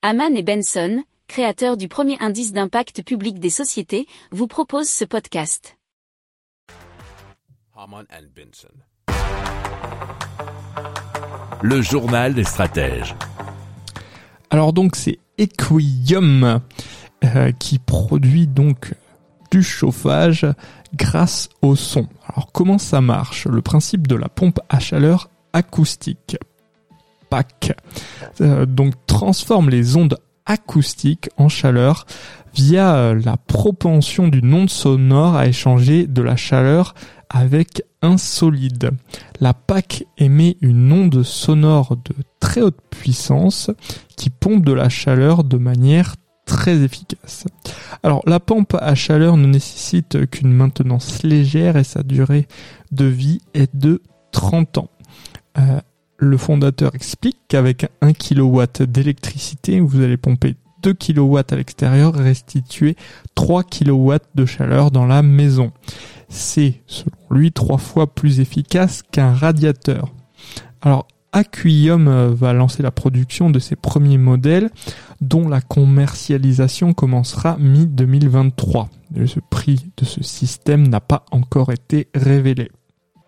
Haman et Benson, créateurs du premier indice d'impact public des sociétés, vous proposent ce podcast. Haman and Benson. Le journal des stratèges. Alors donc c'est Equium euh, qui produit donc du chauffage grâce au son. Alors comment ça marche? Le principe de la pompe à chaleur acoustique. PAC. Euh, donc transforme les ondes acoustiques en chaleur via la propension d'une onde sonore à échanger de la chaleur avec un solide. La PAC émet une onde sonore de très haute puissance qui pompe de la chaleur de manière très efficace. Alors la pompe à chaleur ne nécessite qu'une maintenance légère et sa durée de vie est de 30 ans. Euh, le fondateur explique qu'avec 1 kW d'électricité, vous allez pomper 2 kW à l'extérieur restituer 3 kW de chaleur dans la maison. C'est, selon lui, trois fois plus efficace qu'un radiateur. Alors, Aquium euh, va lancer la production de ses premiers modèles, dont la commercialisation commencera mi-2023. Le prix de ce système n'a pas encore été révélé.